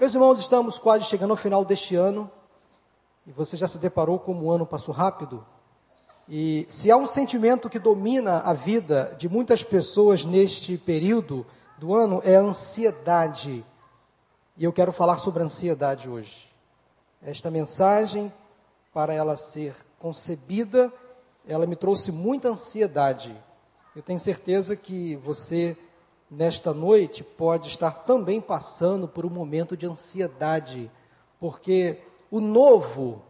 Meus irmãos, estamos quase chegando ao final deste ano e você já se deparou como o ano passou rápido? E se há um sentimento que domina a vida de muitas pessoas neste período do ano é a ansiedade. E eu quero falar sobre ansiedade hoje. Esta mensagem, para ela ser concebida, ela me trouxe muita ansiedade. Eu tenho certeza que você nesta noite pode estar também passando por um momento de ansiedade, porque o novo,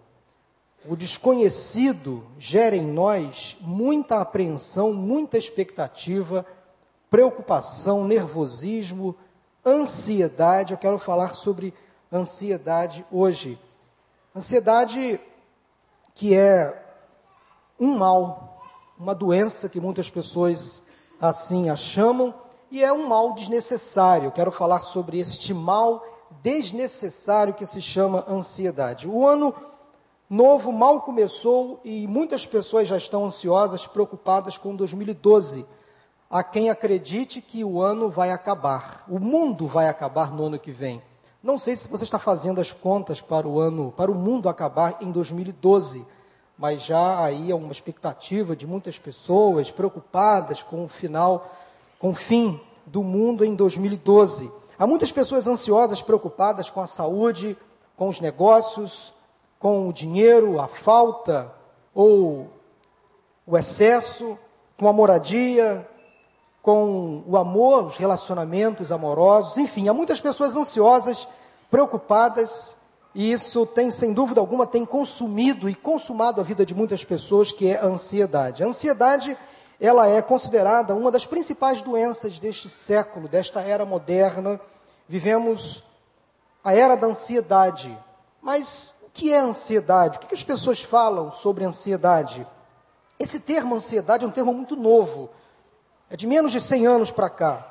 o desconhecido, gera em nós muita apreensão, muita expectativa, preocupação, nervosismo, ansiedade. Eu quero falar sobre ansiedade hoje. Ansiedade que é um mal, uma doença que muitas pessoas assim a chamam e é um mal desnecessário. Quero falar sobre este mal desnecessário que se chama ansiedade. O ano novo mal começou e muitas pessoas já estão ansiosas, preocupadas com 2012. Há quem acredite que o ano vai acabar, o mundo vai acabar no ano que vem. Não sei se você está fazendo as contas para o ano, para o mundo acabar em 2012, mas já aí há uma expectativa de muitas pessoas preocupadas com o final com o fim do mundo em 2012. Há muitas pessoas ansiosas, preocupadas com a saúde, com os negócios, com o dinheiro, a falta ou o excesso, com a moradia, com o amor, os relacionamentos amorosos, enfim, há muitas pessoas ansiosas, preocupadas, e isso tem, sem dúvida alguma, tem consumido e consumado a vida de muitas pessoas, que é a ansiedade. A ansiedade ela é considerada uma das principais doenças deste século, desta era moderna. Vivemos a era da ansiedade. Mas o que é ansiedade? O que as pessoas falam sobre ansiedade? Esse termo ansiedade é um termo muito novo. É de menos de 100 anos para cá.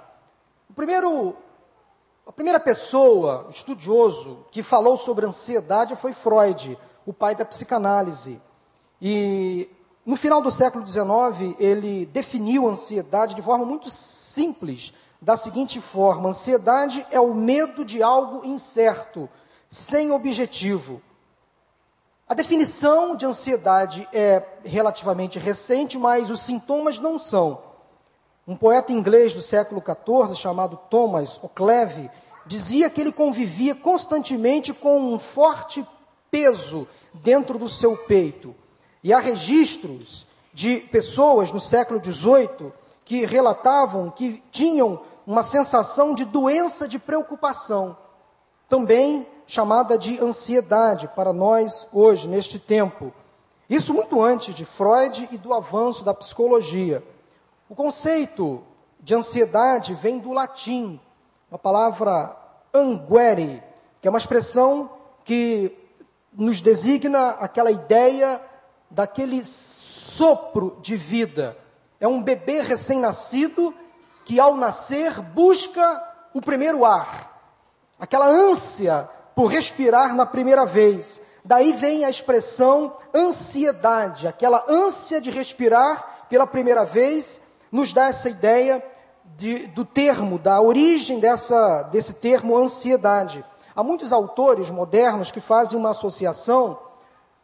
O primeiro, a primeira pessoa, estudioso, que falou sobre ansiedade foi Freud, o pai da psicanálise. E no final do século XIX, ele definiu a ansiedade de forma muito simples, da seguinte forma: ansiedade é o medo de algo incerto, sem objetivo. A definição de ansiedade é relativamente recente, mas os sintomas não são. Um poeta inglês do século XIV, chamado Thomas O'Cleve, dizia que ele convivia constantemente com um forte peso dentro do seu peito. E há registros de pessoas no século XVIII que relatavam que tinham uma sensação de doença de preocupação, também chamada de ansiedade para nós hoje, neste tempo. Isso muito antes de Freud e do avanço da psicologia. O conceito de ansiedade vem do latim, a palavra anguere, que é uma expressão que nos designa aquela ideia daquele sopro de vida. É um bebê recém-nascido que, ao nascer, busca o primeiro ar, aquela ânsia por respirar na primeira vez. Daí vem a expressão ansiedade, aquela ânsia de respirar pela primeira vez, nos dá essa ideia de, do termo, da origem dessa, desse termo ansiedade. Há muitos autores modernos que fazem uma associação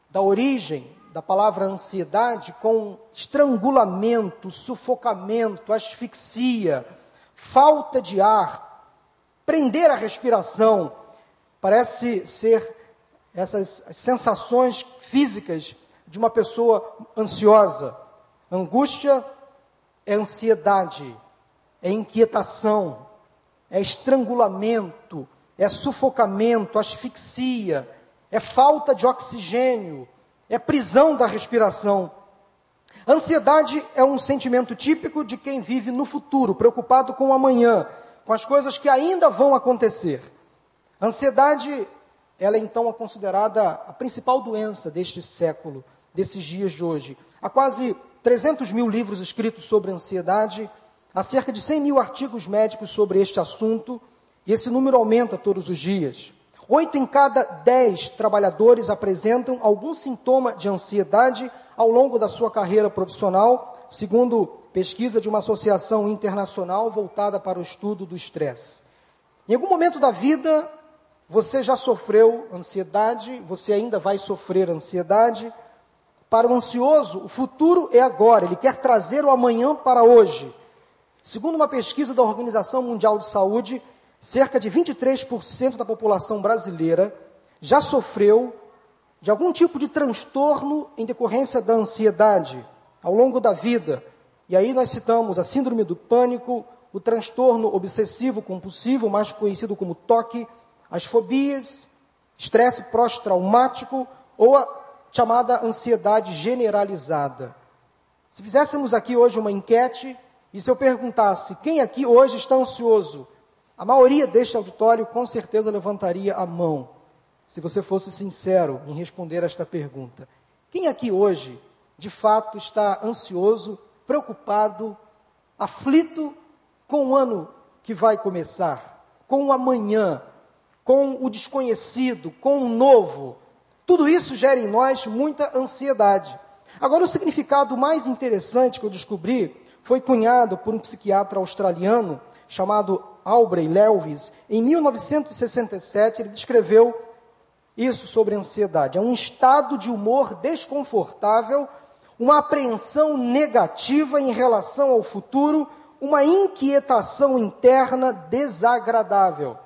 da origem da palavra ansiedade com estrangulamento, sufocamento, asfixia, falta de ar, prender a respiração. Parece ser essas sensações físicas de uma pessoa ansiosa. Angústia é ansiedade, é inquietação, é estrangulamento, é sufocamento, asfixia, é falta de oxigênio, é prisão da respiração. Ansiedade é um sentimento típico de quem vive no futuro, preocupado com o amanhã, com as coisas que ainda vão acontecer. Ansiedade, ela é então considerada a principal doença deste século, desses dias de hoje. Há quase 300 mil livros escritos sobre ansiedade, há cerca de 100 mil artigos médicos sobre este assunto, e esse número aumenta todos os dias. Oito em cada dez trabalhadores apresentam algum sintoma de ansiedade ao longo da sua carreira profissional, segundo pesquisa de uma associação internacional voltada para o estudo do estresse. Em algum momento da vida, você já sofreu ansiedade, você ainda vai sofrer ansiedade. Para o ansioso, o futuro é agora, ele quer trazer o amanhã para hoje. Segundo uma pesquisa da Organização Mundial de Saúde, cerca de 23% da população brasileira já sofreu de algum tipo de transtorno em decorrência da ansiedade ao longo da vida. E aí nós citamos a síndrome do pânico, o transtorno obsessivo compulsivo, mais conhecido como TOC, as fobias, estresse pós-traumático ou a chamada ansiedade generalizada. Se fizéssemos aqui hoje uma enquete e se eu perguntasse quem aqui hoje está ansioso, a maioria deste auditório com certeza levantaria a mão. Se você fosse sincero em responder esta pergunta, quem aqui hoje de fato está ansioso, preocupado, aflito com o ano que vai começar, com o amanhã, com o desconhecido, com o novo? Tudo isso gera em nós muita ansiedade. Agora, o significado mais interessante que eu descobri foi cunhado por um psiquiatra australiano chamado Aubrey Lewis. Em 1967, ele descreveu isso sobre ansiedade. É um estado de humor desconfortável, uma apreensão negativa em relação ao futuro, uma inquietação interna desagradável.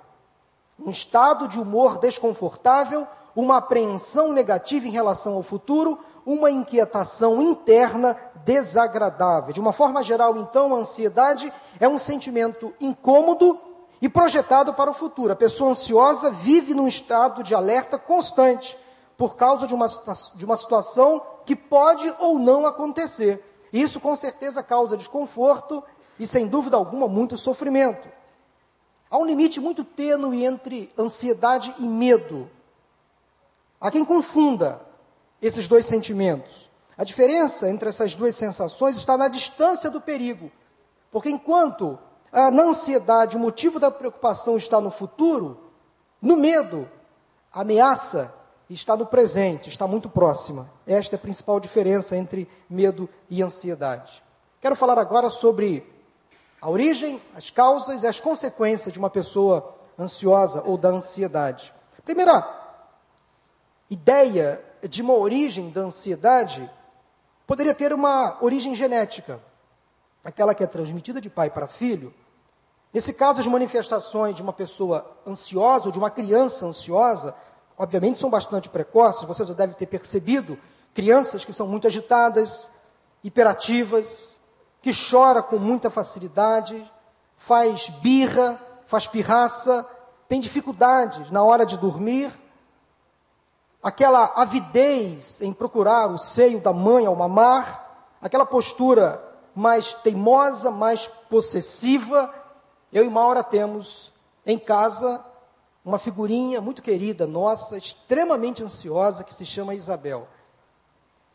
Um estado de humor desconfortável, uma apreensão negativa em relação ao futuro, uma inquietação interna desagradável. De uma forma geral, então, a ansiedade é um sentimento incômodo e projetado para o futuro. A pessoa ansiosa vive num estado de alerta constante por causa de uma, de uma situação que pode ou não acontecer. Isso com certeza causa desconforto e, sem dúvida alguma, muito sofrimento. Há um limite muito tênue entre ansiedade e medo. Há quem confunda esses dois sentimentos. A diferença entre essas duas sensações está na distância do perigo. Porque enquanto ah, na ansiedade o motivo da preocupação está no futuro, no medo, a ameaça está no presente, está muito próxima. Esta é a principal diferença entre medo e ansiedade. Quero falar agora sobre a origem, as causas e as consequências de uma pessoa ansiosa ou da ansiedade. Primeira ideia de uma origem da ansiedade poderia ter uma origem genética, aquela que é transmitida de pai para filho. Nesse caso, as manifestações de uma pessoa ansiosa ou de uma criança ansiosa, obviamente são bastante precoces, você já deve ter percebido crianças que são muito agitadas, hiperativas, que chora com muita facilidade, faz birra, faz pirraça, tem dificuldades na hora de dormir, aquela avidez em procurar o seio da mãe ao mamar, aquela postura mais teimosa, mais possessiva. Eu e Maura temos em casa uma figurinha muito querida nossa, extremamente ansiosa, que se chama Isabel.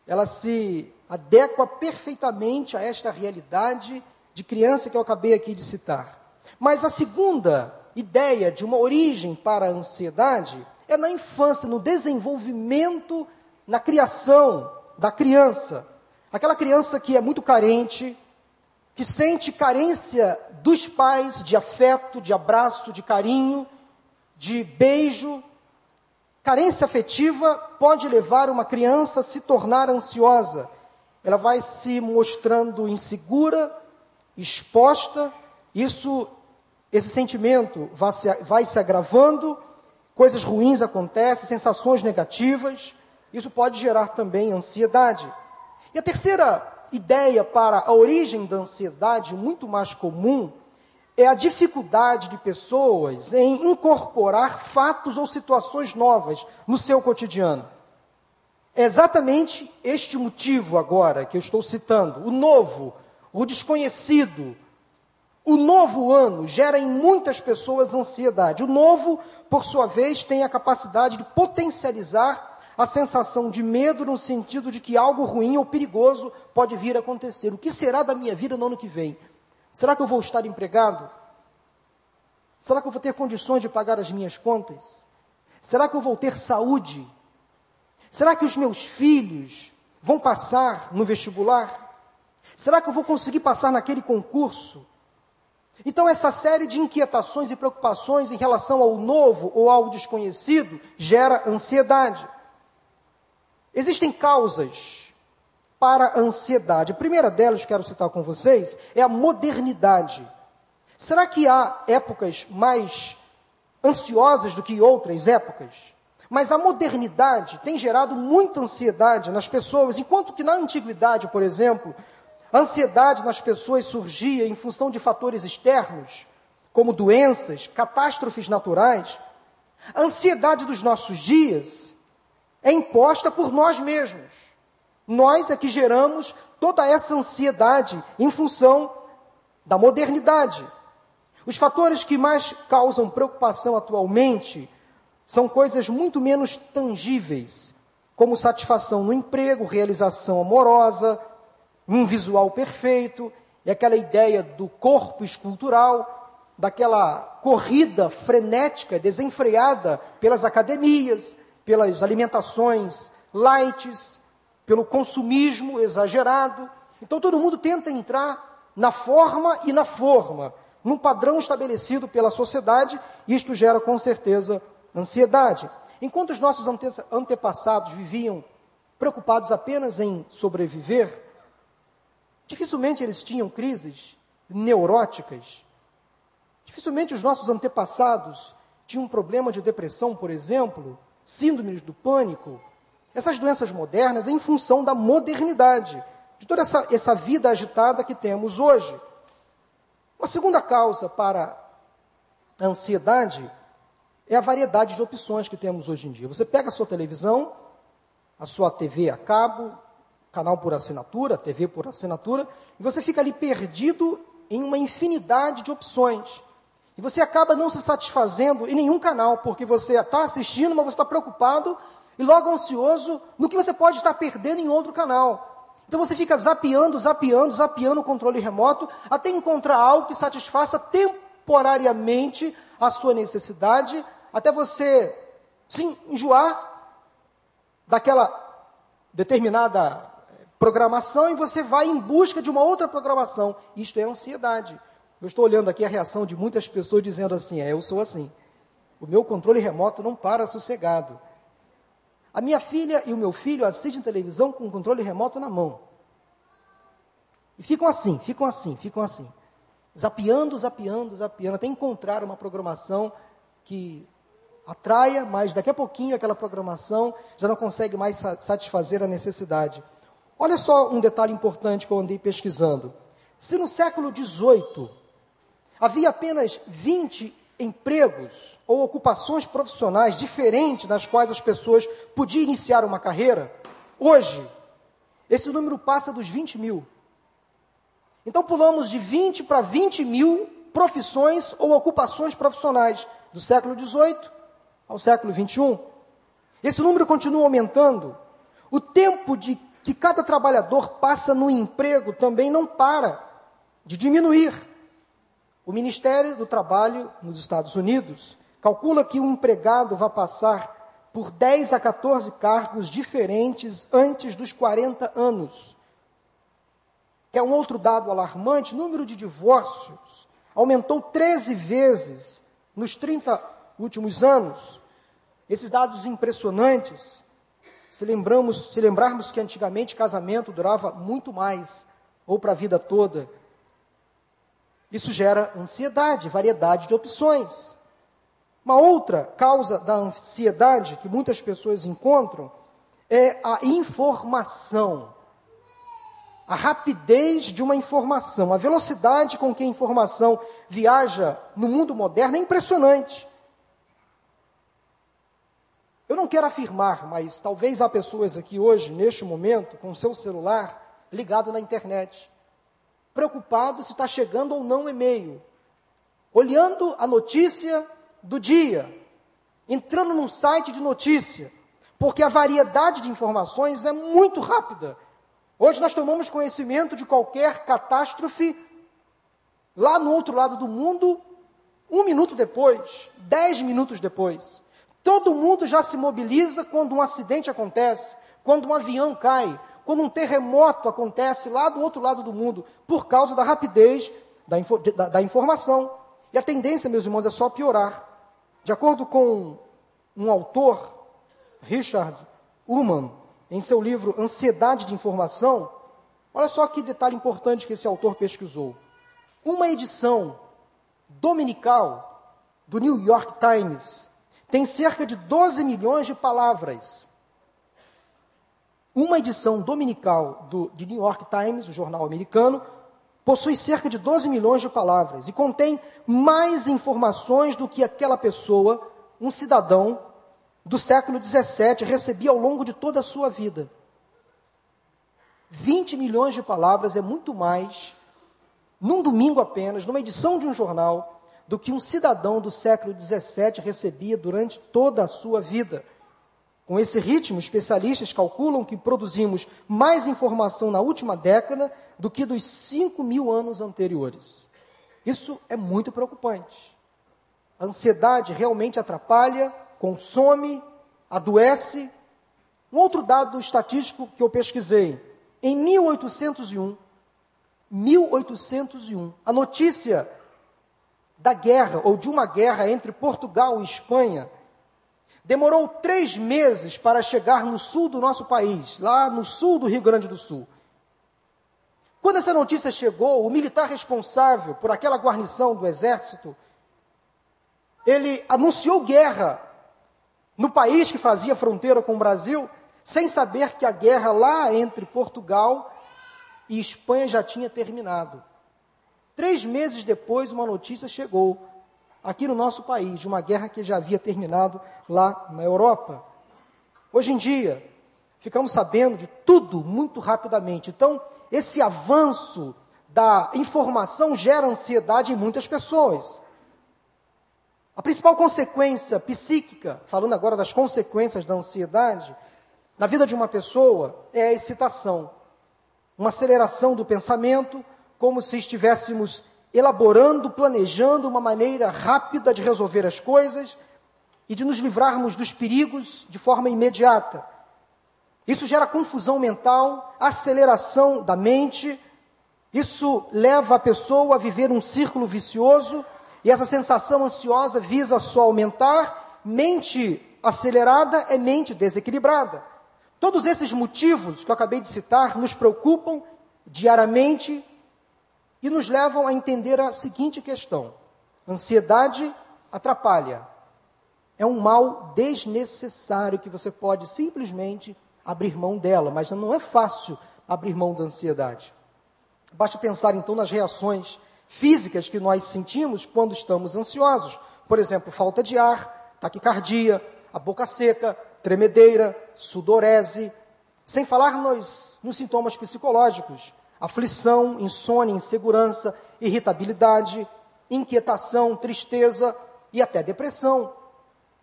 Ela se adequa perfeitamente a esta realidade de criança que eu acabei aqui de citar. Mas a segunda ideia de uma origem para a ansiedade é na infância, no desenvolvimento, na criação da criança. Aquela criança que é muito carente, que sente carência dos pais de afeto, de abraço, de carinho, de beijo. Carência afetiva pode levar uma criança a se tornar ansiosa. Ela vai se mostrando insegura, exposta. Isso, esse sentimento vai se, vai se agravando coisas ruins acontecem, sensações negativas, isso pode gerar também ansiedade. E a terceira ideia para a origem da ansiedade, muito mais comum, é a dificuldade de pessoas em incorporar fatos ou situações novas no seu cotidiano. É exatamente este motivo agora que eu estou citando, o novo, o desconhecido, o novo ano gera em muitas pessoas ansiedade. O novo, por sua vez, tem a capacidade de potencializar a sensação de medo no sentido de que algo ruim ou perigoso pode vir a acontecer. O que será da minha vida no ano que vem? Será que eu vou estar empregado? Será que eu vou ter condições de pagar as minhas contas? Será que eu vou ter saúde? Será que os meus filhos vão passar no vestibular? Será que eu vou conseguir passar naquele concurso? Então, essa série de inquietações e preocupações em relação ao novo ou ao desconhecido gera ansiedade. Existem causas para a ansiedade. A primeira delas, quero citar com vocês, é a modernidade. Será que há épocas mais ansiosas do que outras épocas? Mas a modernidade tem gerado muita ansiedade nas pessoas, enquanto que na antiguidade, por exemplo, a ansiedade nas pessoas surgia em função de fatores externos, como doenças, catástrofes naturais. A ansiedade dos nossos dias é imposta por nós mesmos. Nós é que geramos toda essa ansiedade em função da modernidade. Os fatores que mais causam preocupação atualmente são coisas muito menos tangíveis, como satisfação no emprego, realização amorosa, um visual perfeito, e aquela ideia do corpo escultural, daquela corrida frenética, desenfreada pelas academias, pelas alimentações lights, pelo consumismo exagerado. Então todo mundo tenta entrar na forma e na forma, num padrão estabelecido pela sociedade, e isto gera com certeza ansiedade. Enquanto os nossos ante antepassados viviam preocupados apenas em sobreviver, dificilmente eles tinham crises neuróticas. Dificilmente os nossos antepassados tinham problema de depressão, por exemplo, síndromes do pânico. Essas doenças modernas em função da modernidade, de toda essa, essa vida agitada que temos hoje. Uma segunda causa para a ansiedade é a variedade de opções que temos hoje em dia. Você pega a sua televisão, a sua TV a cabo, canal por assinatura, TV por assinatura, e você fica ali perdido em uma infinidade de opções. E você acaba não se satisfazendo em nenhum canal, porque você está assistindo, mas você está preocupado e logo ansioso no que você pode estar perdendo em outro canal. Então você fica zapeando, zapeando, zapeando o controle remoto, até encontrar algo que satisfaça temporariamente a sua necessidade, até você se enjoar daquela determinada programação e você vai em busca de uma outra programação. Isto é ansiedade. Eu estou olhando aqui a reação de muitas pessoas dizendo assim: é, eu sou assim. O meu controle remoto não para sossegado. A minha filha e o meu filho assistem televisão com o controle remoto na mão. E ficam assim, ficam assim, ficam assim. Zapeando, zapeando, zapeando, até encontrar uma programação que atraia, mas daqui a pouquinho aquela programação já não consegue mais satisfazer a necessidade. Olha só um detalhe importante que eu andei pesquisando. Se no século XVIII havia apenas 20 empregos ou ocupações profissionais diferentes nas quais as pessoas podiam iniciar uma carreira, hoje esse número passa dos 20 mil. Então pulamos de 20 para 20 mil profissões ou ocupações profissionais do século XVIII ao século XXI. Esse número continua aumentando. O tempo de que cada trabalhador passa no emprego também não para de diminuir. O Ministério do Trabalho nos Estados Unidos calcula que um empregado vai passar por 10 a 14 cargos diferentes antes dos 40 anos. Que é um outro dado alarmante, o número de divórcios aumentou 13 vezes nos 30 últimos anos. Esses dados impressionantes se, lembramos, se lembrarmos que antigamente casamento durava muito mais, ou para a vida toda, isso gera ansiedade, variedade de opções. Uma outra causa da ansiedade que muitas pessoas encontram é a informação. A rapidez de uma informação, a velocidade com que a informação viaja no mundo moderno é impressionante. Eu não quero afirmar, mas talvez há pessoas aqui hoje, neste momento, com seu celular ligado na internet, preocupado se está chegando ou não o e-mail, olhando a notícia do dia, entrando num site de notícia, porque a variedade de informações é muito rápida. Hoje nós tomamos conhecimento de qualquer catástrofe lá no outro lado do mundo, um minuto depois, dez minutos depois. Todo mundo já se mobiliza quando um acidente acontece, quando um avião cai, quando um terremoto acontece lá do outro lado do mundo, por causa da rapidez da, da, da informação. E a tendência, meus irmãos, é só piorar. De acordo com um autor, Richard Ullman, em seu livro Ansiedade de Informação, olha só que detalhe importante que esse autor pesquisou. Uma edição dominical do New York Times tem cerca de 12 milhões de palavras. Uma edição dominical do New York Times, o jornal americano, possui cerca de 12 milhões de palavras e contém mais informações do que aquela pessoa, um cidadão do século 17, recebia ao longo de toda a sua vida. 20 milhões de palavras é muito mais, num domingo apenas, numa edição de um jornal, do que um cidadão do século 17 recebia durante toda a sua vida. Com esse ritmo, especialistas calculam que produzimos mais informação na última década do que dos 5 mil anos anteriores. Isso é muito preocupante. A ansiedade realmente atrapalha, consome, adoece. Um outro dado estatístico que eu pesquisei: em 1801, 1801, a notícia da guerra ou de uma guerra entre Portugal e Espanha Demorou três meses para chegar no sul do nosso país, lá no sul do Rio Grande do Sul. Quando essa notícia chegou, o militar responsável por aquela guarnição do exército, ele anunciou guerra no país que fazia fronteira com o Brasil, sem saber que a guerra lá entre Portugal e Espanha já tinha terminado. Três meses depois, uma notícia chegou aqui no nosso país, de uma guerra que já havia terminado lá na Europa. Hoje em dia, ficamos sabendo de tudo muito rapidamente. Então, esse avanço da informação gera ansiedade em muitas pessoas. A principal consequência psíquica, falando agora das consequências da ansiedade, na vida de uma pessoa é a excitação. Uma aceleração do pensamento, como se estivéssemos elaborando, planejando uma maneira rápida de resolver as coisas e de nos livrarmos dos perigos de forma imediata. Isso gera confusão mental, aceleração da mente, isso leva a pessoa a viver um círculo vicioso e essa sensação ansiosa visa só aumentar. Mente acelerada é mente desequilibrada. Todos esses motivos que eu acabei de citar nos preocupam diariamente e nos levam a entender a seguinte questão: ansiedade atrapalha. É um mal desnecessário que você pode simplesmente abrir mão dela, mas não é fácil abrir mão da ansiedade. Basta pensar então nas reações físicas que nós sentimos quando estamos ansiosos. Por exemplo, falta de ar, taquicardia, a boca seca, tremedeira, sudorese, sem falar nos, nos sintomas psicológicos, aflição, insônia, insegurança, irritabilidade, inquietação, tristeza e até depressão.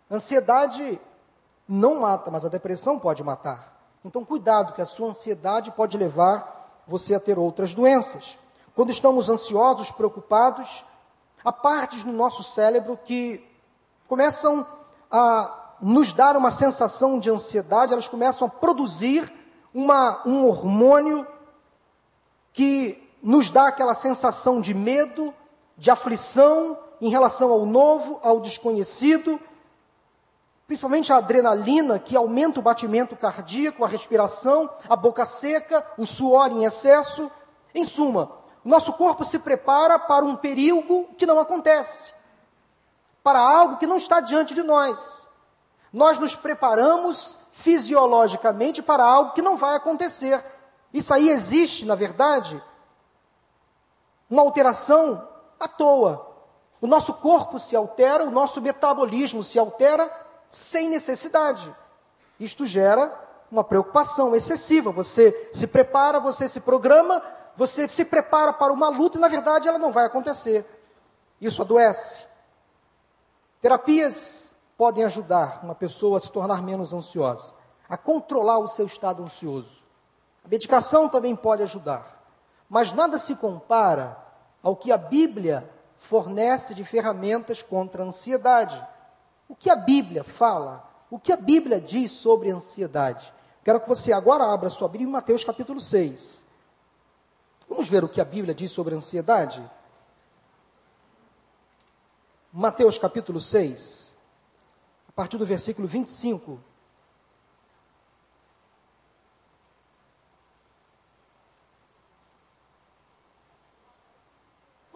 Ansiedade não mata, mas a depressão pode matar. Então, cuidado, que a sua ansiedade pode levar você a ter outras doenças. Quando estamos ansiosos, preocupados, há partes no nosso cérebro que começam a nos dar uma sensação de ansiedade, elas começam a produzir uma, um hormônio que nos dá aquela sensação de medo, de aflição em relação ao novo, ao desconhecido, principalmente a adrenalina que aumenta o batimento cardíaco, a respiração, a boca seca, o suor em excesso. Em suma, nosso corpo se prepara para um perigo que não acontece, para algo que não está diante de nós. Nós nos preparamos fisiologicamente para algo que não vai acontecer. Isso aí existe, na verdade, uma alteração à toa. O nosso corpo se altera, o nosso metabolismo se altera sem necessidade. Isto gera uma preocupação excessiva. Você se prepara, você se programa, você se prepara para uma luta e, na verdade, ela não vai acontecer. Isso adoece. Terapias podem ajudar uma pessoa a se tornar menos ansiosa, a controlar o seu estado ansioso. A medicação também pode ajudar, mas nada se compara ao que a Bíblia fornece de ferramentas contra a ansiedade. O que a Bíblia fala? O que a Bíblia diz sobre a ansiedade? Quero que você agora abra sua Bíblia em Mateus capítulo 6. Vamos ver o que a Bíblia diz sobre a ansiedade? Mateus capítulo 6, a partir do versículo 25.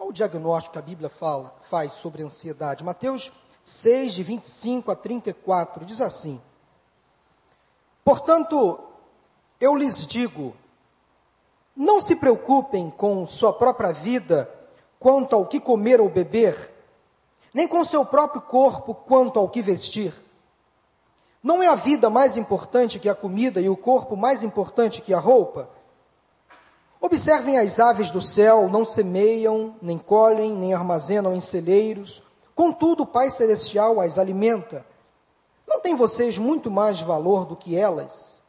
Qual o diagnóstico que a Bíblia fala, faz sobre ansiedade? Mateus 6, de 25 a 34, diz assim: Portanto, eu lhes digo, não se preocupem com sua própria vida quanto ao que comer ou beber, nem com seu próprio corpo quanto ao que vestir. Não é a vida mais importante que a comida e o corpo mais importante que a roupa? Observem as aves do céu, não semeiam, nem colhem, nem armazenam em celeiros, contudo o Pai Celestial as alimenta. Não tem vocês muito mais valor do que elas?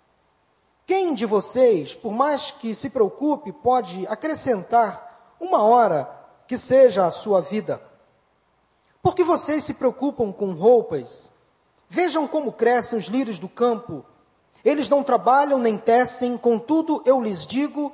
Quem de vocês, por mais que se preocupe, pode acrescentar uma hora que seja a sua vida? Porque vocês se preocupam com roupas? Vejam como crescem os lírios do campo. Eles não trabalham nem tecem, contudo eu lhes digo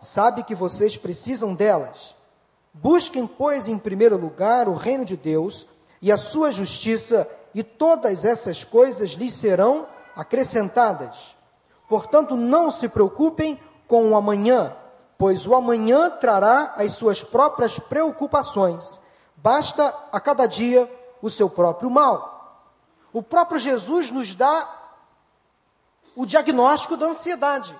sabe que vocês precisam delas. Busquem, pois, em primeiro lugar o reino de Deus e a sua justiça, e todas essas coisas lhes serão acrescentadas. Portanto, não se preocupem com o amanhã, pois o amanhã trará as suas próprias preocupações. Basta a cada dia o seu próprio mal. O próprio Jesus nos dá o diagnóstico da ansiedade.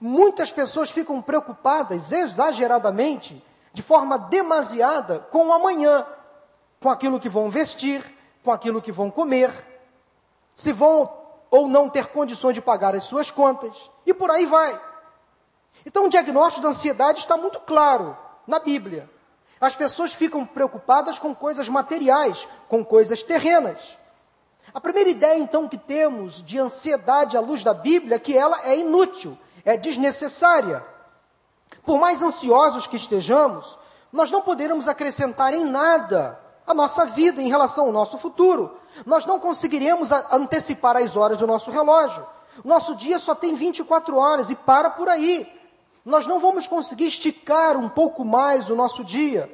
Muitas pessoas ficam preocupadas exageradamente, de forma demasiada, com o amanhã, com aquilo que vão vestir, com aquilo que vão comer, se vão ou não ter condições de pagar as suas contas, e por aí vai. Então, o diagnóstico da ansiedade está muito claro na Bíblia. As pessoas ficam preocupadas com coisas materiais, com coisas terrenas. A primeira ideia, então, que temos de ansiedade à luz da Bíblia é que ela é inútil, é desnecessária. Por mais ansiosos que estejamos, nós não poderemos acrescentar em nada a nossa vida em relação ao nosso futuro. Nós não conseguiremos antecipar as horas do nosso relógio. Nosso dia só tem 24 horas e para por aí. Nós não vamos conseguir esticar um pouco mais o nosso dia,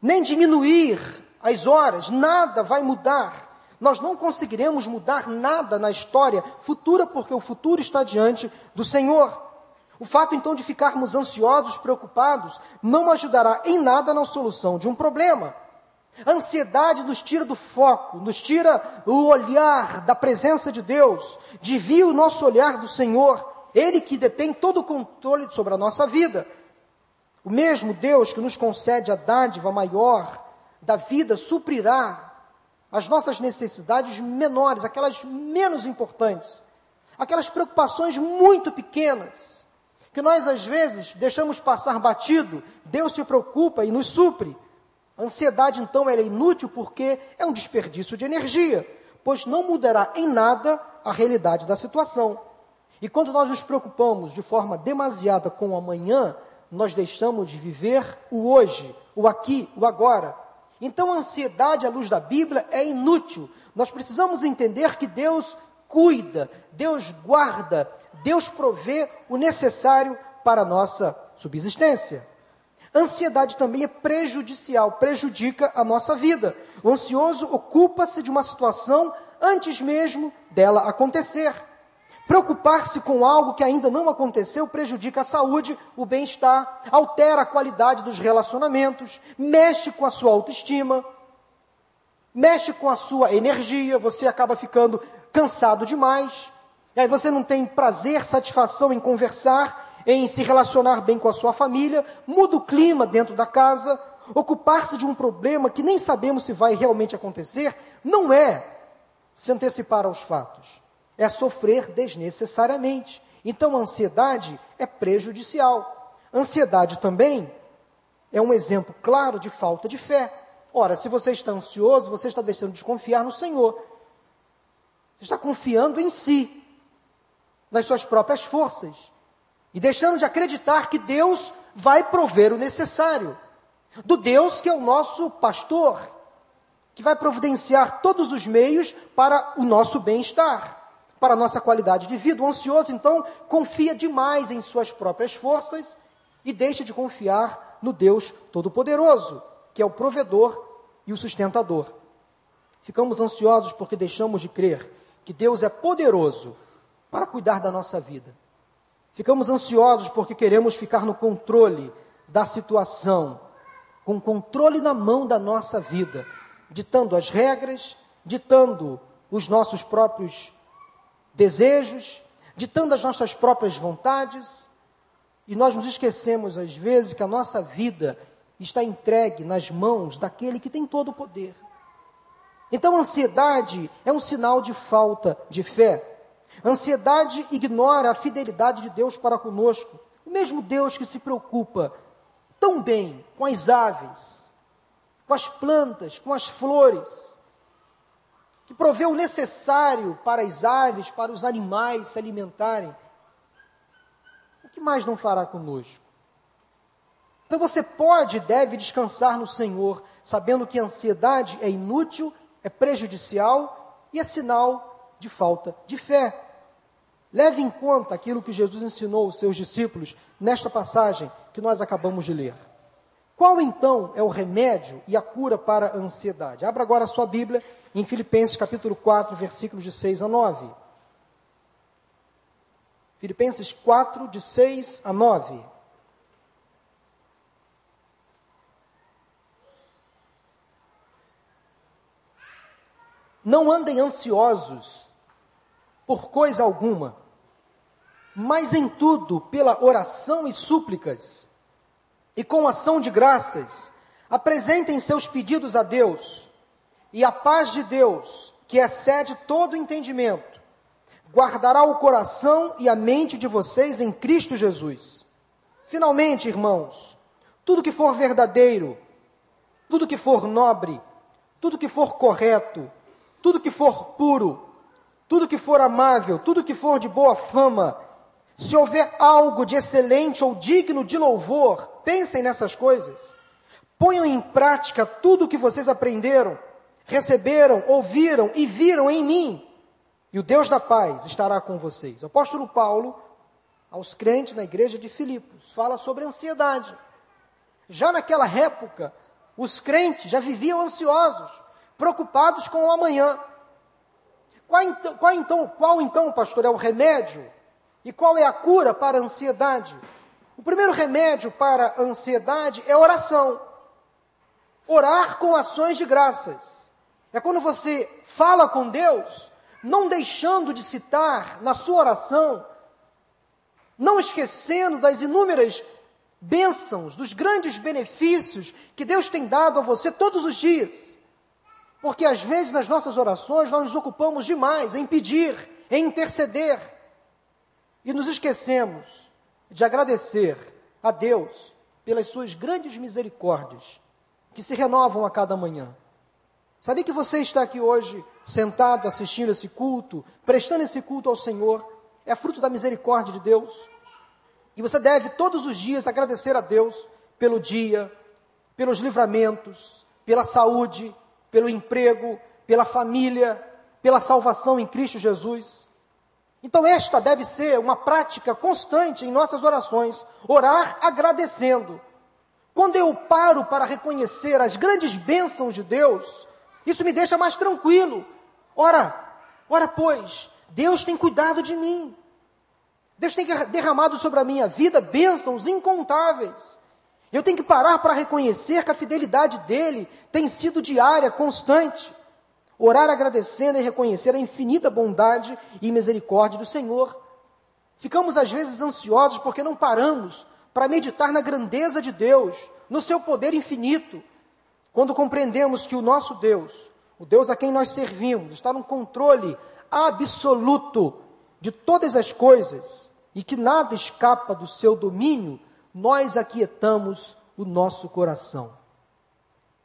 nem diminuir as horas, nada vai mudar. Nós não conseguiremos mudar nada na história futura, porque o futuro está diante do Senhor. O fato então de ficarmos ansiosos, preocupados, não ajudará em nada na solução de um problema. A ansiedade nos tira do foco, nos tira o olhar da presença de Deus, desvia o nosso olhar do Senhor, Ele que detém todo o controle sobre a nossa vida. O mesmo Deus que nos concede a dádiva maior da vida suprirá as nossas necessidades menores, aquelas menos importantes, aquelas preocupações muito pequenas, que nós às vezes deixamos passar batido, Deus se preocupa e nos supre. A ansiedade, então, é inútil porque é um desperdício de energia, pois não mudará em nada a realidade da situação. E quando nós nos preocupamos de forma demasiada com o amanhã, nós deixamos de viver o hoje, o aqui, o agora. Então a ansiedade à luz da Bíblia é inútil. Nós precisamos entender que Deus cuida, Deus guarda, Deus provê o necessário para a nossa subsistência. Ansiedade também é prejudicial, prejudica a nossa vida. O ansioso ocupa-se de uma situação antes mesmo dela acontecer. Preocupar-se com algo que ainda não aconteceu prejudica a saúde, o bem-estar, altera a qualidade dos relacionamentos, mexe com a sua autoestima, mexe com a sua energia, você acaba ficando cansado demais. E aí você não tem prazer, satisfação em conversar, em se relacionar bem com a sua família, muda o clima dentro da casa, ocupar-se de um problema que nem sabemos se vai realmente acontecer, não é se antecipar aos fatos, é sofrer desnecessariamente. Então a ansiedade é prejudicial. Ansiedade também é um exemplo claro de falta de fé. Ora, se você está ansioso, você está deixando de confiar no Senhor. Você está confiando em si, nas suas próprias forças. E deixando de acreditar que Deus vai prover o necessário. Do Deus que é o nosso pastor, que vai providenciar todos os meios para o nosso bem-estar para a nossa qualidade de vida. O ansioso, então, confia demais em suas próprias forças e deixa de confiar no Deus Todo-Poderoso, que é o provedor e o sustentador. Ficamos ansiosos porque deixamos de crer que Deus é poderoso para cuidar da nossa vida. Ficamos ansiosos porque queremos ficar no controle da situação, com controle na mão da nossa vida, ditando as regras, ditando os nossos próprios desejos, ditando as nossas próprias vontades, e nós nos esquecemos, às vezes, que a nossa vida está entregue nas mãos daquele que tem todo o poder. Então, a ansiedade é um sinal de falta de fé. Ansiedade ignora a fidelidade de Deus para conosco. O mesmo Deus que se preocupa tão bem com as aves, com as plantas, com as flores, que proveu o necessário para as aves, para os animais se alimentarem, o que mais não fará conosco? Então você pode e deve descansar no Senhor, sabendo que a ansiedade é inútil, é prejudicial e é sinal de falta de fé. Leve em conta aquilo que Jesus ensinou aos seus discípulos nesta passagem que nós acabamos de ler. Qual então é o remédio e a cura para a ansiedade? Abra agora a sua Bíblia em Filipenses capítulo 4, versículos de 6 a 9. Filipenses 4, de 6 a 9. Não andem ansiosos por coisa alguma, mas em tudo, pela oração e súplicas, e com ação de graças, apresentem seus pedidos a Deus e a paz de Deus, que excede todo entendimento, guardará o coração e a mente de vocês em Cristo Jesus. Finalmente, irmãos, tudo que for verdadeiro, tudo que for nobre, tudo que for correto, tudo que for puro, tudo que for amável, tudo que for de boa fama, se houver algo de excelente ou digno de louvor, pensem nessas coisas. Ponham em prática tudo o que vocês aprenderam receberam, ouviram e viram em mim. E o Deus da paz estará com vocês. O apóstolo Paulo, aos crentes na igreja de Filipos, fala sobre ansiedade. Já naquela época, os crentes já viviam ansiosos, preocupados com o amanhã. Qual então, qual então, qual então, pastor, é o remédio? E qual é a cura para a ansiedade? O primeiro remédio para a ansiedade é oração. Orar com ações de graças. É quando você fala com Deus, não deixando de citar na sua oração, não esquecendo das inúmeras bênçãos, dos grandes benefícios que Deus tem dado a você todos os dias. Porque às vezes nas nossas orações nós nos ocupamos demais em pedir, em interceder, e nos esquecemos de agradecer a Deus pelas suas grandes misericórdias que se renovam a cada manhã. Sabia que você está aqui hoje, sentado, assistindo esse culto, prestando esse culto ao Senhor, é fruto da misericórdia de Deus? E você deve todos os dias agradecer a Deus pelo dia, pelos livramentos, pela saúde, pelo emprego, pela família, pela salvação em Cristo Jesus. Então, esta deve ser uma prática constante em nossas orações, orar agradecendo. Quando eu paro para reconhecer as grandes bênçãos de Deus, isso me deixa mais tranquilo. Ora, ora pois, Deus tem cuidado de mim. Deus tem derramado sobre a minha vida bênçãos incontáveis. Eu tenho que parar para reconhecer que a fidelidade dele tem sido diária, constante. Orar agradecendo e reconhecer a infinita bondade e misericórdia do Senhor. Ficamos às vezes ansiosos porque não paramos para meditar na grandeza de Deus, no seu poder infinito, quando compreendemos que o nosso Deus, o Deus a quem nós servimos, está no controle absoluto de todas as coisas e que nada escapa do seu domínio, nós aquietamos o nosso coração.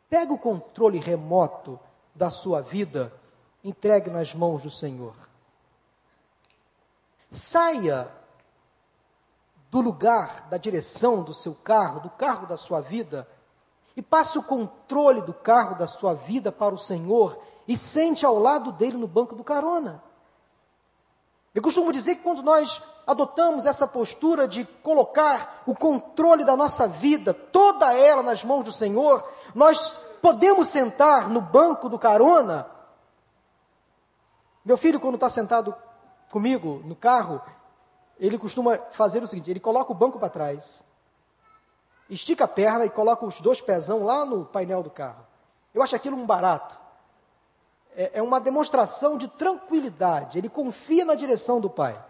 Pega o controle remoto da sua vida, entregue nas mãos do Senhor. Saia do lugar, da direção do seu carro, do carro da sua vida, e passe o controle do carro da sua vida para o Senhor e sente ao lado dele no banco do carona. Eu costumo dizer que quando nós adotamos essa postura de colocar o controle da nossa vida, toda ela nas mãos do Senhor, nós podemos sentar no banco do carona. Meu filho, quando está sentado comigo no carro, ele costuma fazer o seguinte: ele coloca o banco para trás, estica a perna e coloca os dois pezão lá no painel do carro. Eu acho aquilo um barato é, é uma demonstração de tranquilidade, ele confia na direção do pai.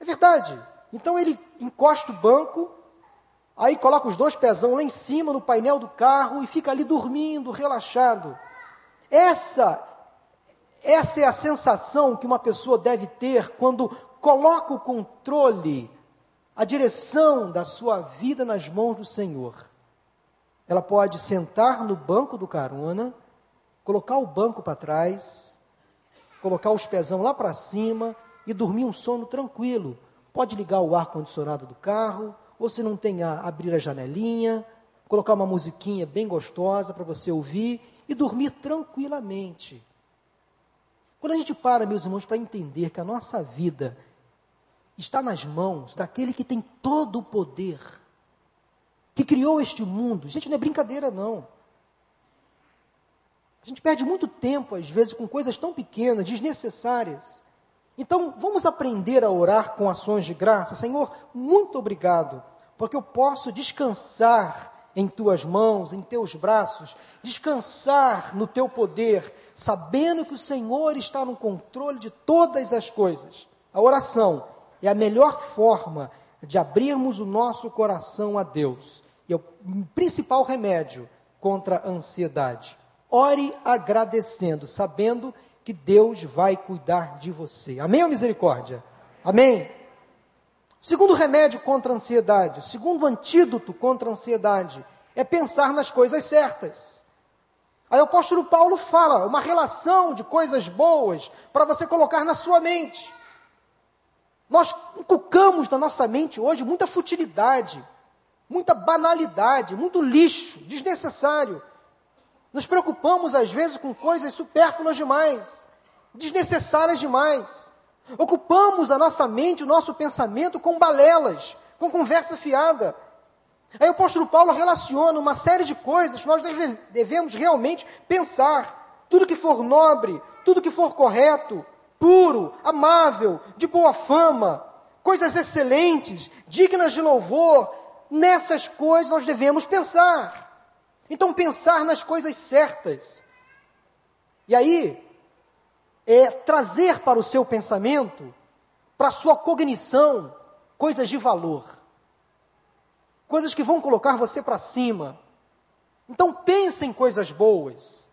É verdade. Então ele encosta o banco, aí coloca os dois pezão lá em cima no painel do carro e fica ali dormindo, relaxado. Essa essa é a sensação que uma pessoa deve ter quando coloca o controle, a direção da sua vida nas mãos do Senhor. Ela pode sentar no banco do carona colocar o banco para trás, colocar os pezão lá para cima e dormir um sono tranquilo. Pode ligar o ar-condicionado do carro, se não tem a, abrir a janelinha, colocar uma musiquinha bem gostosa para você ouvir e dormir tranquilamente. Quando a gente para, meus irmãos, para entender que a nossa vida está nas mãos daquele que tem todo o poder, que criou este mundo, gente, não é brincadeira não. A gente perde muito tempo, às vezes, com coisas tão pequenas, desnecessárias. Então, vamos aprender a orar com ações de graça. Senhor, muito obrigado, porque eu posso descansar em tuas mãos, em teus braços, descansar no teu poder, sabendo que o Senhor está no controle de todas as coisas. A oração é a melhor forma de abrirmos o nosso coração a Deus. E é o principal remédio contra a ansiedade. Ore agradecendo, sabendo que Deus vai cuidar de você. Amém ou misericórdia? Amém? Segundo remédio contra a ansiedade, segundo antídoto contra a ansiedade, é pensar nas coisas certas. Aí o apóstolo Paulo fala uma relação de coisas boas para você colocar na sua mente. Nós inculcamos na nossa mente hoje muita futilidade, muita banalidade, muito lixo desnecessário. Nos preocupamos, às vezes, com coisas supérfluas demais, desnecessárias demais. Ocupamos a nossa mente, o nosso pensamento com balelas, com conversa fiada. Aí o apóstolo Paulo relaciona uma série de coisas que nós deve, devemos realmente pensar. Tudo que for nobre, tudo que for correto, puro, amável, de boa fama, coisas excelentes, dignas de louvor, nessas coisas nós devemos pensar. Então, pensar nas coisas certas. E aí, é trazer para o seu pensamento, para a sua cognição, coisas de valor. Coisas que vão colocar você para cima. Então, pense em coisas boas.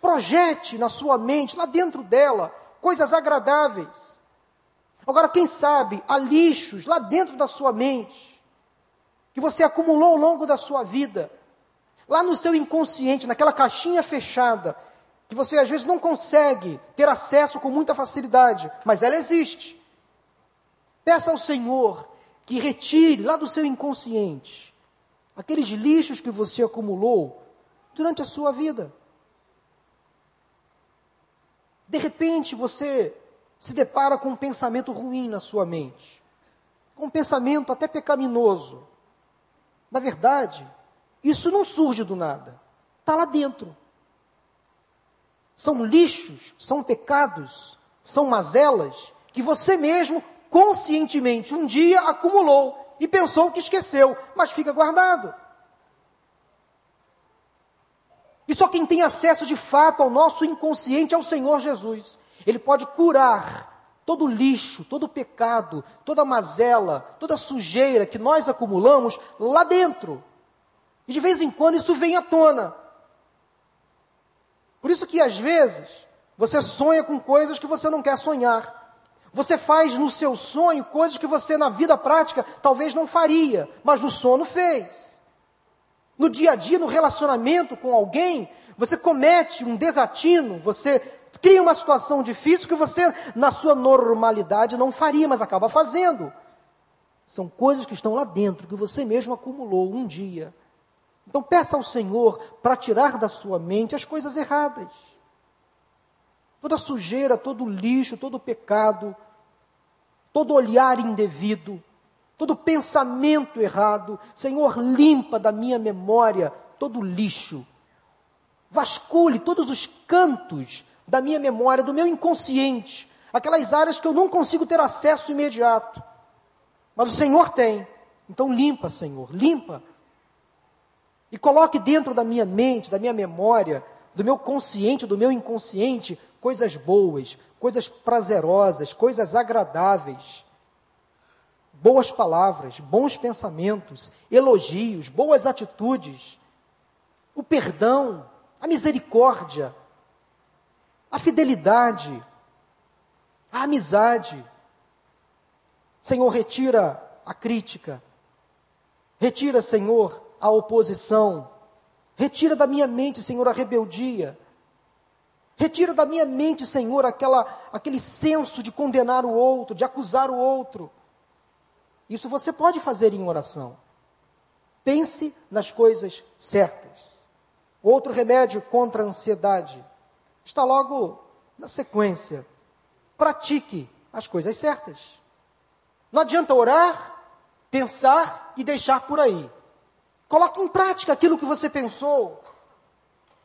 Projete na sua mente, lá dentro dela, coisas agradáveis. Agora, quem sabe, há lixos lá dentro da sua mente, que você acumulou ao longo da sua vida, lá no seu inconsciente, naquela caixinha fechada, que você às vezes não consegue ter acesso com muita facilidade, mas ela existe. Peça ao Senhor que retire lá do seu inconsciente aqueles lixos que você acumulou durante a sua vida. De repente você se depara com um pensamento ruim na sua mente, com um pensamento até pecaminoso. Na verdade, isso não surge do nada. Está lá dentro. São lixos, são pecados, são mazelas que você mesmo conscientemente um dia acumulou e pensou que esqueceu, mas fica guardado. E só quem tem acesso de fato ao nosso inconsciente é o Senhor Jesus. Ele pode curar todo lixo, todo pecado, toda mazela, toda sujeira que nós acumulamos lá dentro. E de vez em quando isso vem à tona. Por isso que às vezes você sonha com coisas que você não quer sonhar. Você faz no seu sonho coisas que você na vida prática talvez não faria, mas no sono fez. No dia a dia, no relacionamento com alguém, você comete um desatino, você cria uma situação difícil que você, na sua normalidade, não faria, mas acaba fazendo. São coisas que estão lá dentro, que você mesmo acumulou um dia. Então peça ao Senhor para tirar da sua mente as coisas erradas. Toda sujeira, todo lixo, todo pecado, todo olhar indevido, todo pensamento errado. Senhor, limpa da minha memória todo lixo. Vasculhe todos os cantos da minha memória, do meu inconsciente, aquelas áreas que eu não consigo ter acesso imediato. Mas o Senhor tem. Então limpa, Senhor, limpa. E coloque dentro da minha mente, da minha memória, do meu consciente, do meu inconsciente, coisas boas, coisas prazerosas, coisas agradáveis. Boas palavras, bons pensamentos, elogios, boas atitudes, o perdão, a misericórdia, a fidelidade, a amizade. Senhor, retira a crítica, retira, Senhor, a oposição, retira da minha mente, Senhor, a rebeldia, retira da minha mente, Senhor, aquela, aquele senso de condenar o outro, de acusar o outro. Isso você pode fazer em oração. Pense nas coisas certas. Outro remédio contra a ansiedade está logo na sequência. Pratique as coisas certas. Não adianta orar, pensar e deixar por aí. Coloque em prática aquilo que você pensou.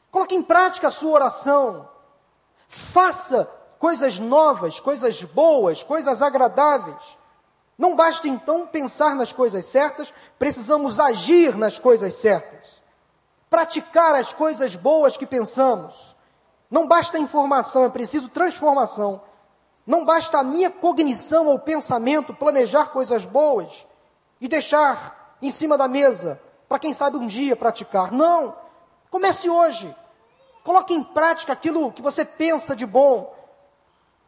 Coloque em prática a sua oração. Faça coisas novas, coisas boas, coisas agradáveis. Não basta então pensar nas coisas certas, precisamos agir nas coisas certas. Praticar as coisas boas que pensamos. Não basta informação, é preciso transformação. Não basta a minha cognição ou pensamento planejar coisas boas e deixar em cima da mesa para quem sabe um dia praticar. Não. Comece hoje. Coloque em prática aquilo que você pensa de bom,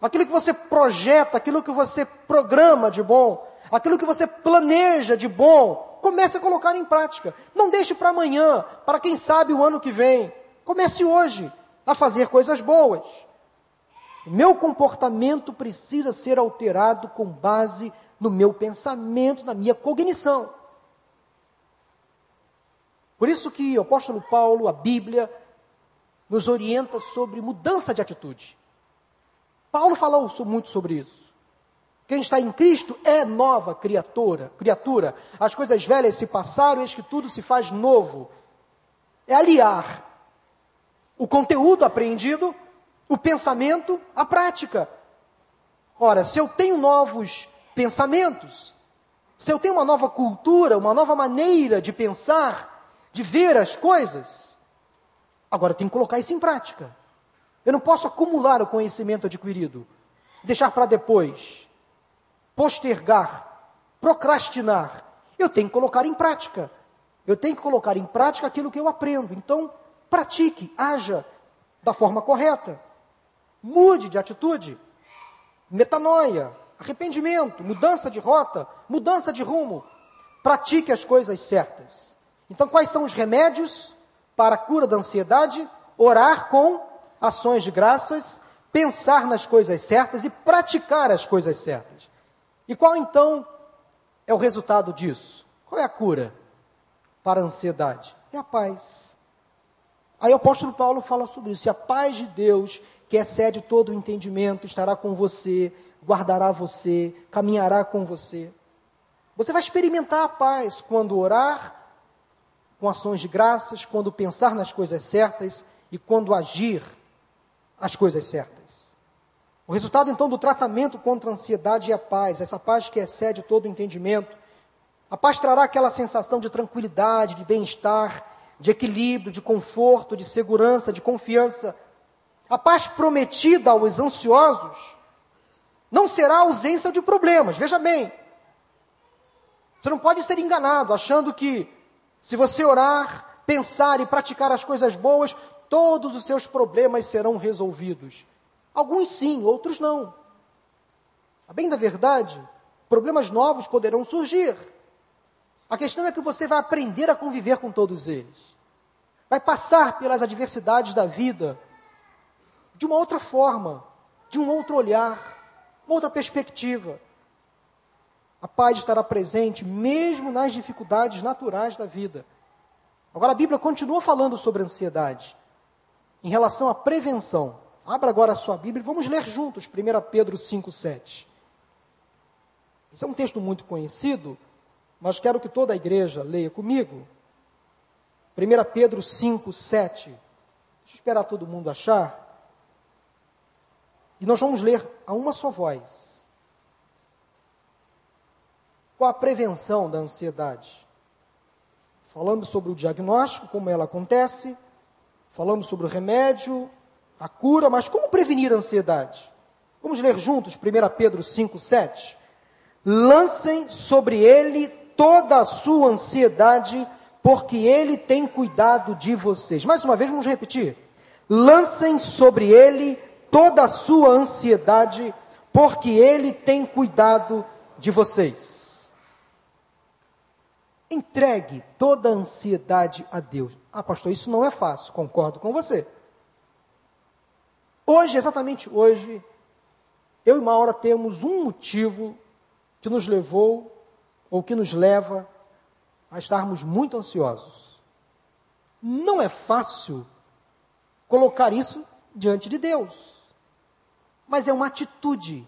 aquilo que você projeta, aquilo que você programa de bom, aquilo que você planeja de bom. Comece a colocar em prática. Não deixe para amanhã, para quem sabe o ano que vem. Comece hoje a fazer coisas boas. Meu comportamento precisa ser alterado com base no meu pensamento, na minha cognição. Por isso que o apóstolo Paulo, a Bíblia, nos orienta sobre mudança de atitude. Paulo falou muito sobre isso. Quem está em Cristo é nova criatura, criatura. As coisas velhas se passaram, eis que tudo se faz novo. É aliar o conteúdo aprendido, o pensamento, a prática. Ora, se eu tenho novos pensamentos, se eu tenho uma nova cultura, uma nova maneira de pensar, de ver as coisas, agora eu tenho que colocar isso em prática. Eu não posso acumular o conhecimento adquirido, deixar para depois, postergar, procrastinar. Eu tenho que colocar em prática. Eu tenho que colocar em prática aquilo que eu aprendo. Então, pratique, haja da forma correta. Mude de atitude. Metanoia, arrependimento, mudança de rota, mudança de rumo. Pratique as coisas certas. Então, quais são os remédios para a cura da ansiedade? Orar com ações de graças, pensar nas coisas certas e praticar as coisas certas. E qual então é o resultado disso? Qual é a cura para a ansiedade? É a paz. Aí o apóstolo Paulo fala sobre isso. E a paz de Deus, que excede todo o entendimento, estará com você, guardará você, caminhará com você. Você vai experimentar a paz quando orar com ações de graças, quando pensar nas coisas certas e quando agir as coisas certas. O resultado então do tratamento contra a ansiedade é a paz, essa paz que excede todo o entendimento. A paz trará aquela sensação de tranquilidade, de bem-estar, de equilíbrio, de conforto, de segurança, de confiança. A paz prometida aos ansiosos não será a ausência de problemas. Veja bem, você não pode ser enganado achando que se você orar, pensar e praticar as coisas boas, todos os seus problemas serão resolvidos. Alguns sim, outros não. A bem da verdade, problemas novos poderão surgir. A questão é que você vai aprender a conviver com todos eles. Vai passar pelas adversidades da vida de uma outra forma, de um outro olhar, uma outra perspectiva. A paz estará presente mesmo nas dificuldades naturais da vida. Agora a Bíblia continua falando sobre ansiedade em relação à prevenção. Abra agora a sua Bíblia e vamos ler juntos 1 Pedro 5, 7. Esse é um texto muito conhecido, mas quero que toda a igreja leia comigo. 1 Pedro 5, 7. Deixa eu esperar todo mundo achar. E nós vamos ler a uma só voz. Qual a prevenção da ansiedade? Falando sobre o diagnóstico, como ela acontece, falamos sobre o remédio, a cura, mas como prevenir a ansiedade? Vamos ler juntos 1 Pedro 5, 7. Lancem sobre ele toda a sua ansiedade, porque ele tem cuidado de vocês. Mais uma vez, vamos repetir. Lancem sobre ele toda a sua ansiedade, porque ele tem cuidado de vocês. Entregue toda a ansiedade a Deus. Ah, pastor, isso não é fácil, concordo com você. Hoje, exatamente hoje, eu e Maura temos um motivo que nos levou, ou que nos leva, a estarmos muito ansiosos. Não é fácil colocar isso diante de Deus mas é uma atitude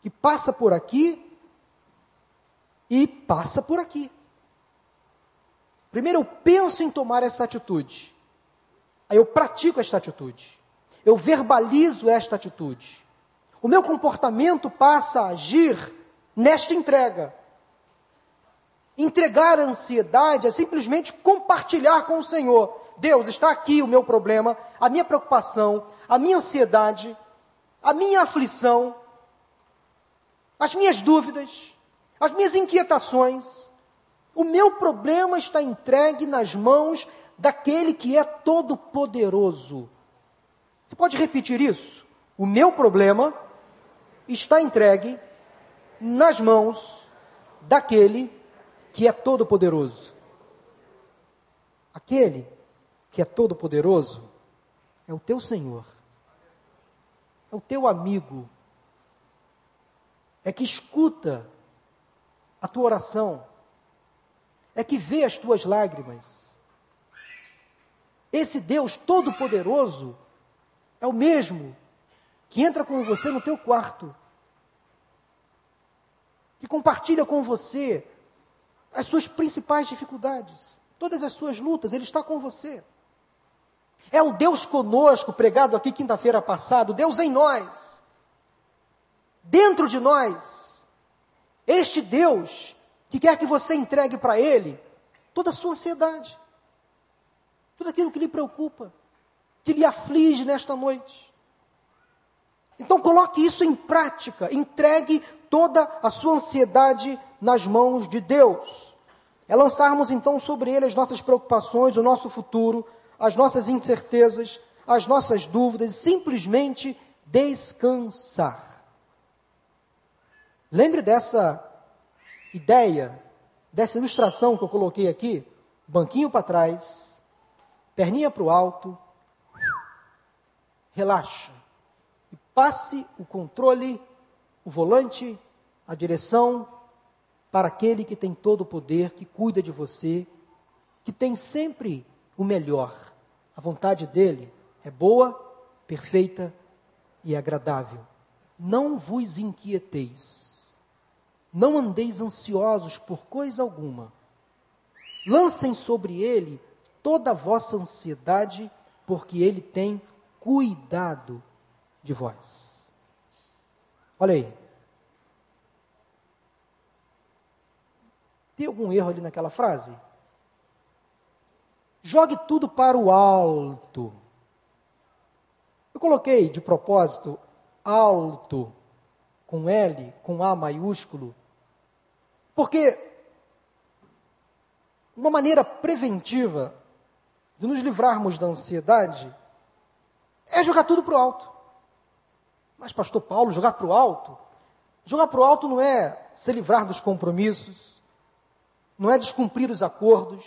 que passa por aqui e passa por aqui. Primeiro eu penso em tomar essa atitude, aí eu pratico esta atitude, eu verbalizo esta atitude. O meu comportamento passa a agir nesta entrega. Entregar a ansiedade é simplesmente compartilhar com o Senhor. Deus, está aqui o meu problema, a minha preocupação, a minha ansiedade, a minha aflição, as minhas dúvidas, as minhas inquietações. O meu problema está entregue nas mãos daquele que é todo-poderoso. Você pode repetir isso? O meu problema está entregue nas mãos daquele que é todo-poderoso. Aquele que é todo-poderoso é o teu Senhor é o teu amigo, é que escuta a tua oração, é que vê as tuas lágrimas. Esse Deus Todo-Poderoso é o mesmo que entra com você no teu quarto, que compartilha com você as suas principais dificuldades, todas as suas lutas, Ele está com você. É o Deus conosco, pregado aqui quinta-feira passada, o Deus em nós, dentro de nós. Este Deus que quer que você entregue para Ele toda a sua ansiedade, tudo aquilo que lhe preocupa, que lhe aflige nesta noite. Então coloque isso em prática, entregue toda a sua ansiedade nas mãos de Deus. É lançarmos então sobre Ele as nossas preocupações, o nosso futuro, as nossas incertezas, as nossas dúvidas, simplesmente descansar. Lembre dessa ideia, dessa ilustração que eu coloquei aqui: banquinho para trás, perninha para o alto, relaxa e passe o controle, o volante, a direção para aquele que tem todo o poder, que cuida de você, que tem sempre o melhor. A vontade dele é boa, perfeita e agradável. Não vos inquieteis. Não andeis ansiosos por coisa alguma. Lancem sobre ele toda a vossa ansiedade, porque ele tem cuidado de vós. Olha aí. Tem algum erro ali naquela frase? Jogue tudo para o alto. Eu coloquei de propósito alto com L, com A maiúsculo, porque uma maneira preventiva de nos livrarmos da ansiedade é jogar tudo para o alto. Mas, pastor Paulo, jogar para o alto? Jogar para o alto não é se livrar dos compromissos, não é descumprir os acordos,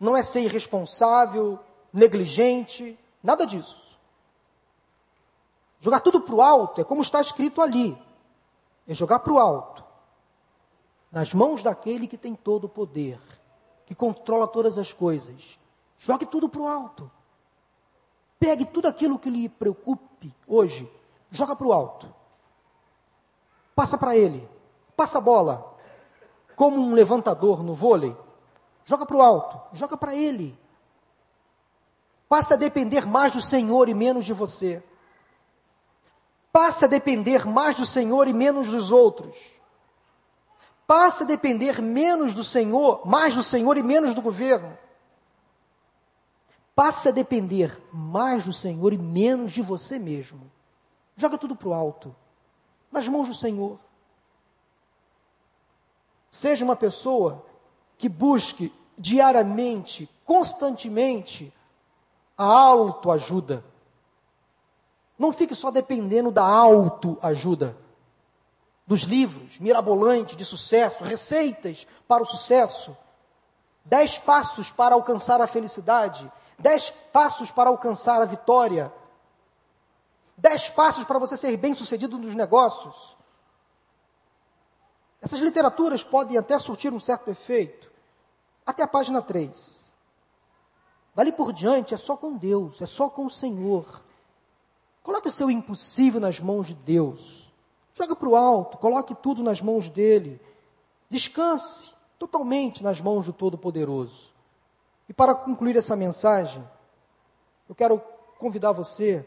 não é ser irresponsável, negligente, nada disso. Jogar tudo para o alto é como está escrito ali: é jogar para o alto, nas mãos daquele que tem todo o poder, que controla todas as coisas. Jogue tudo para o alto. Pegue tudo aquilo que lhe preocupe hoje, joga para o alto. Passa para ele, passa a bola, como um levantador no vôlei. Joga para o alto, joga para ele. Passa a depender mais do Senhor e menos de você. Passa a depender mais do Senhor e menos dos outros. Passa a depender menos do Senhor, mais do Senhor e menos do governo. Passa a depender mais do Senhor e menos de você mesmo. Joga tudo para o alto, nas mãos do Senhor. Seja uma pessoa que busque diariamente, constantemente, a autoajuda. Não fique só dependendo da autoajuda, dos livros mirabolantes de sucesso, receitas para o sucesso, dez passos para alcançar a felicidade, dez passos para alcançar a vitória, dez passos para você ser bem sucedido nos negócios. Essas literaturas podem até surtir um certo efeito, até a página 3. Dali por diante é só com Deus, é só com o Senhor. Coloque o seu impossível nas mãos de Deus. Joga para o alto, coloque tudo nas mãos dele. Descanse totalmente nas mãos do Todo-Poderoso. E para concluir essa mensagem, eu quero convidar você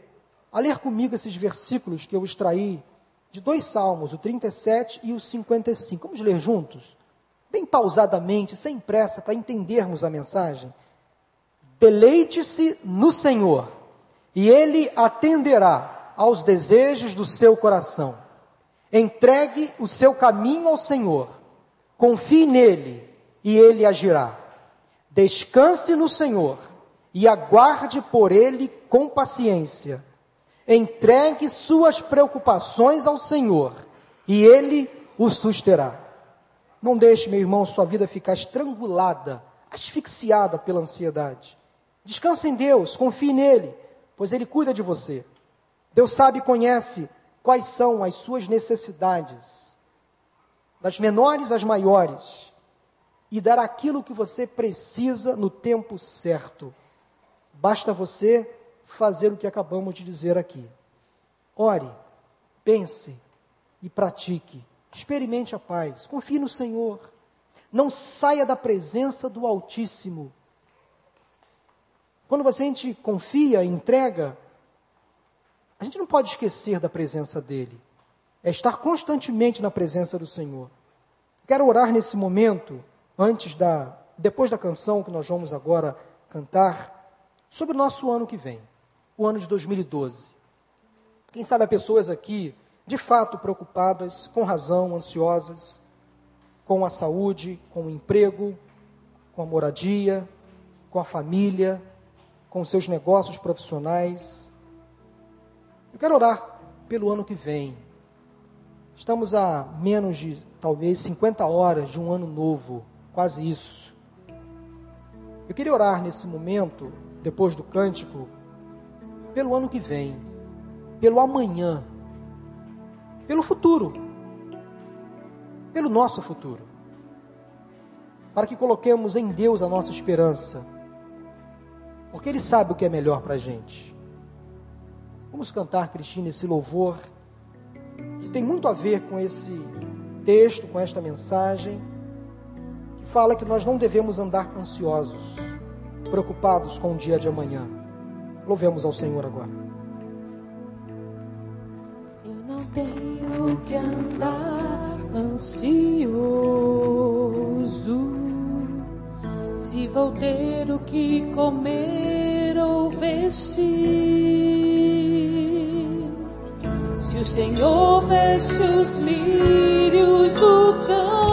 a ler comigo esses versículos que eu extraí de dois salmos, o 37 e o 55. Vamos ler juntos? Bem pausadamente, sem pressa, para entendermos a mensagem. Deleite-se no Senhor, e Ele atenderá aos desejos do seu coração. Entregue o seu caminho ao Senhor, confie nele, e Ele agirá. Descanse no Senhor, e aguarde por Ele com paciência. Entregue suas preocupações ao Senhor, e Ele o susterá. Não deixe, meu irmão, sua vida ficar estrangulada, asfixiada pela ansiedade. Descanse em Deus, confie nele, pois ele cuida de você. Deus sabe e conhece quais são as suas necessidades, das menores às maiores, e dará aquilo que você precisa no tempo certo. Basta você fazer o que acabamos de dizer aqui. Ore, pense e pratique. Experimente a paz. Confie no Senhor. Não saia da presença do Altíssimo quando você a gente confia, entrega, a gente não pode esquecer da presença dele. É estar constantemente na presença do Senhor. Quero orar nesse momento, antes da, depois da canção que nós vamos agora cantar, sobre o nosso ano que vem, o ano de 2012. Quem sabe há pessoas aqui, de fato, preocupadas, com razão, ansiosas, com a saúde, com o emprego, com a moradia, com a família, com seus negócios profissionais. Eu quero orar pelo ano que vem. Estamos a menos de talvez 50 horas de um ano novo, quase isso. Eu queria orar nesse momento, depois do cântico, pelo ano que vem, pelo amanhã, pelo futuro, pelo nosso futuro, para que coloquemos em Deus a nossa esperança porque Ele sabe o que é melhor para a gente. Vamos cantar, Cristina, esse louvor que tem muito a ver com esse texto, com esta mensagem, que fala que nós não devemos andar ansiosos, preocupados com o dia de amanhã. Louvemos ao Senhor agora. Eu não tenho que andar ansioso se vou ter o que comer ou vestir. Se o Senhor veste os lírios do campo,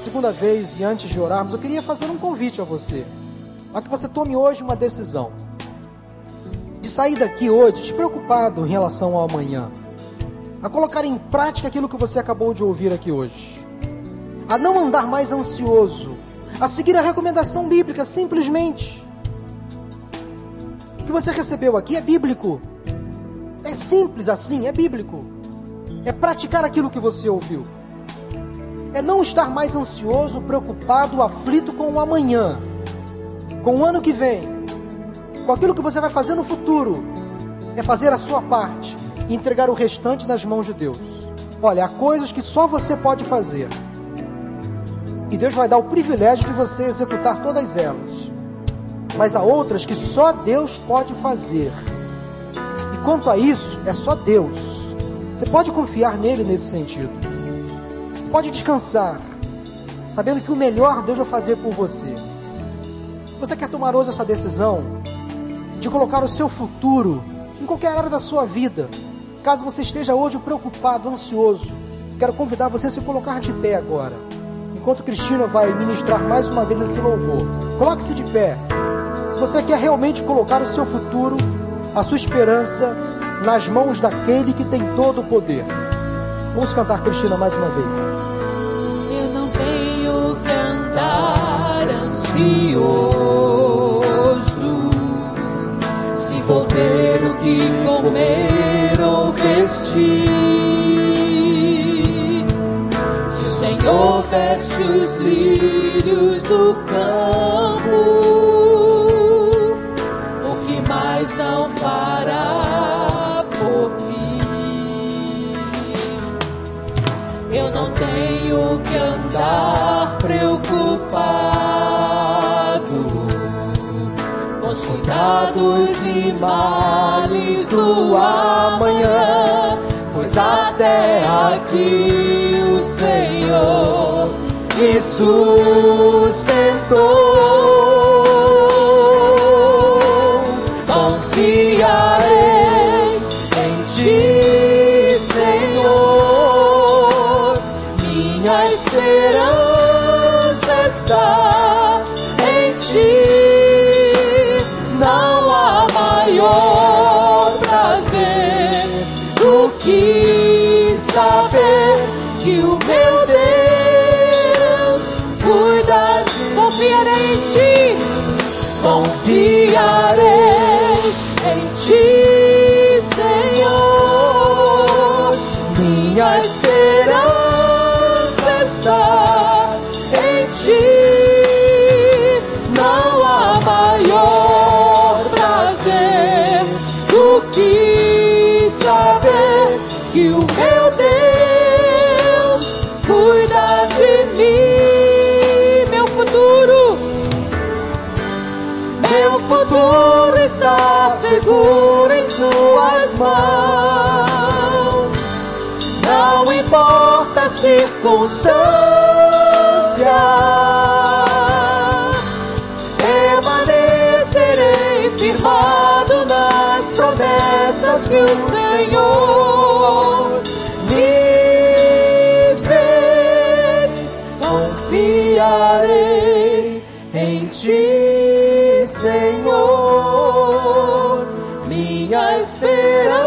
segunda vez e antes de orarmos, eu queria fazer um convite a você. A que você tome hoje uma decisão. De sair daqui hoje despreocupado em relação ao amanhã. A colocar em prática aquilo que você acabou de ouvir aqui hoje. A não andar mais ansioso. A seguir a recomendação bíblica, simplesmente. O que você recebeu aqui é bíblico. É simples assim, é bíblico. É praticar aquilo que você ouviu é não estar mais ansioso, preocupado, aflito com o amanhã, com o ano que vem, com aquilo que você vai fazer no futuro. É fazer a sua parte e entregar o restante nas mãos de Deus. Olha, há coisas que só você pode fazer. E Deus vai dar o privilégio de você executar todas elas. Mas há outras que só Deus pode fazer. E quanto a isso, é só Deus. Você pode confiar nele nesse sentido pode descansar, sabendo que o melhor Deus vai fazer por você. Se você quer tomar hoje essa decisão de colocar o seu futuro em qualquer área da sua vida, caso você esteja hoje preocupado, ansioso, quero convidar você a se colocar de pé agora. Enquanto Cristina vai ministrar mais uma vez esse louvor, coloque-se de pé. Se você quer realmente colocar o seu futuro, a sua esperança nas mãos daquele que tem todo o poder. Vamos cantar Cristina mais uma vez. Eu não tenho que andar ansioso se vou ter o que comer ou vestir. Se o Senhor veste os lírios do campo, tenho que andar preocupado com os cuidados e males do amanhã, pois até aqui o Senhor me sustentou. Circunstância, permanecerei firmado nas promessas que o Senhor me fez. Confiarei em Ti, Senhor. Minha esperança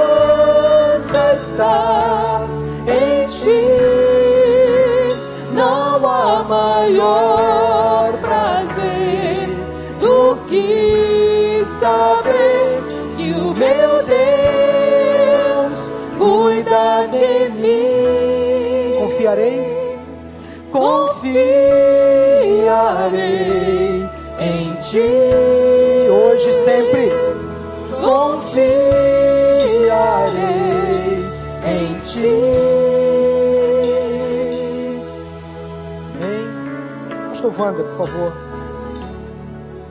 está em Ti. Maior prazer do que saber que o meu Deus cuida de mim. Confiarei. Confiarei em Ti. Hoje e sempre. Confiarei Wander, por favor.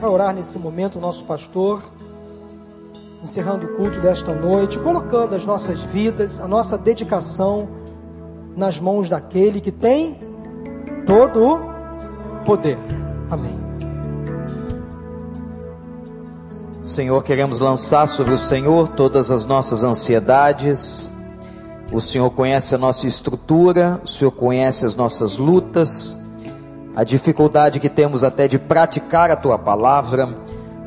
Vai orar nesse momento o nosso pastor. Encerrando o culto desta noite, colocando as nossas vidas, a nossa dedicação nas mãos daquele que tem todo o poder. Amém. Senhor, queremos lançar sobre o Senhor todas as nossas ansiedades, O Senhor conhece a nossa estrutura, o Senhor conhece as nossas lutas, a dificuldade que temos até de praticar a tua palavra,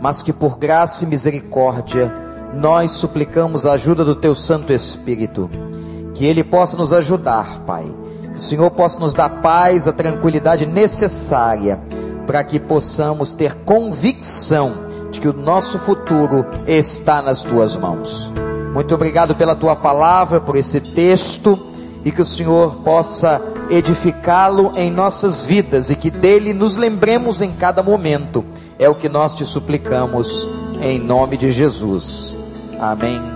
mas que por graça e misericórdia nós suplicamos a ajuda do teu Santo Espírito, que ele possa nos ajudar, Pai. Que o Senhor possa nos dar paz, a tranquilidade necessária para que possamos ter convicção de que o nosso futuro está nas tuas mãos. Muito obrigado pela tua palavra, por esse texto e que o Senhor possa edificá-lo em nossas vidas e que dele nos lembremos em cada momento. É o que nós te suplicamos em nome de Jesus. Amém.